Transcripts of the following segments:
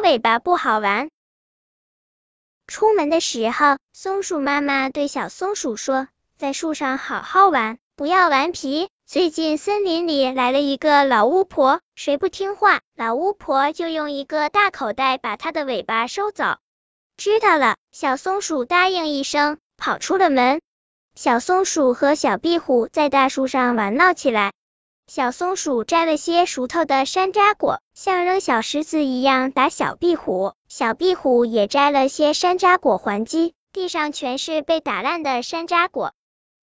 尾巴不好玩。出门的时候，松鼠妈妈对小松鼠说：“在树上好好玩，不要顽皮。最近森林里来了一个老巫婆，谁不听话，老巫婆就用一个大口袋把它的尾巴收走。”知道了，小松鼠答应一声，跑出了门。小松鼠和小壁虎在大树上玩闹起来。小松鼠摘了些熟透的山楂果，像扔小石子一样打小壁虎。小壁虎也摘了些山楂果还击，地上全是被打烂的山楂果。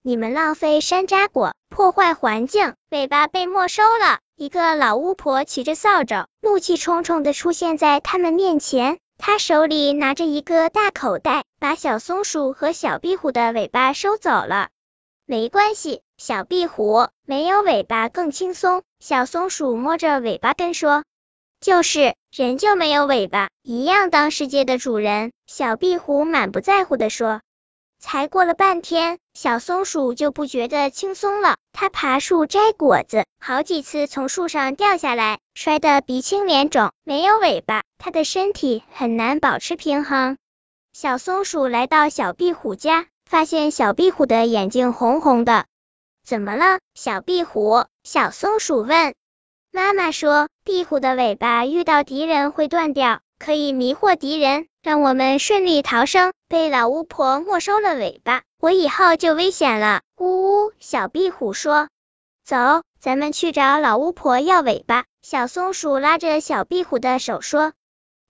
你们浪费山楂果，破坏环境，尾巴被没收了。一个老巫婆骑着扫帚，怒气冲冲的出现在他们面前。她手里拿着一个大口袋，把小松鼠和小壁虎的尾巴收走了。没关系，小壁虎没有尾巴更轻松。小松鼠摸着尾巴根说：“就是人就没有尾巴，一样当世界的主人。”小壁虎满不在乎的说。才过了半天，小松鼠就不觉得轻松了。它爬树摘果子，好几次从树上掉下来，摔得鼻青脸肿。没有尾巴，它的身体很难保持平衡。小松鼠来到小壁虎家。发现小壁虎的眼睛红红的，怎么了？小壁虎，小松鼠问。妈妈说，壁虎的尾巴遇到敌人会断掉，可以迷惑敌人，让我们顺利逃生。被老巫婆没收了尾巴，我以后就危险了。呜呜，小壁虎说。走，咱们去找老巫婆要尾巴。小松鼠拉着小壁虎的手说。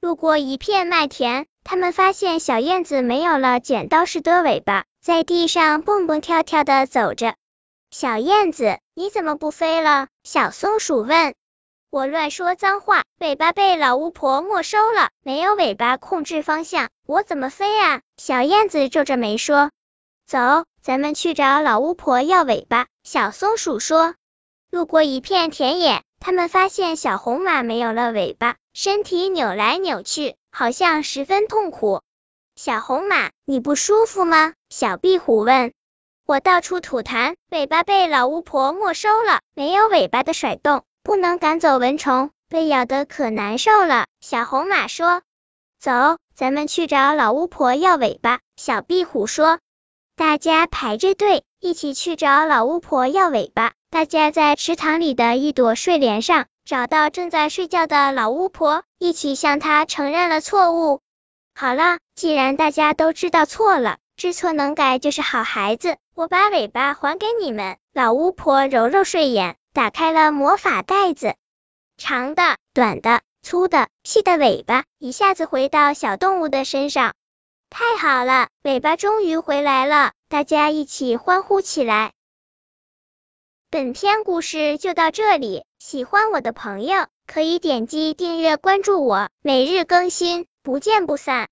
路过一片麦田。他们发现小燕子没有了剪刀似的尾巴，在地上蹦蹦跳跳的走着。小燕子，你怎么不飞了？小松鼠问。我乱说脏话，尾巴被老巫婆没收了，没有尾巴控制方向，我怎么飞啊？小燕子皱着眉说。走，咱们去找老巫婆要尾巴。小松鼠说。路过一片田野，他们发现小红马没有了尾巴，身体扭来扭去。好像十分痛苦。小红马，你不舒服吗？小壁虎问。我到处吐痰，尾巴被老巫婆没收了，没有尾巴的甩动，不能赶走蚊虫，被咬得可难受了。小红马说。走，咱们去找老巫婆要尾巴。小壁虎说。大家排着队，一起去找老巫婆要尾巴。大家在池塘里的一朵睡莲上。找到正在睡觉的老巫婆，一起向她承认了错误。好了，既然大家都知道错了，知错能改就是好孩子。我把尾巴还给你们。老巫婆揉揉睡眼，打开了魔法袋子，长的、短的、粗的、细的尾巴一下子回到小动物的身上。太好了，尾巴终于回来了！大家一起欢呼起来。本篇故事就到这里。喜欢我的朋友可以点击订阅关注我，每日更新，不见不散。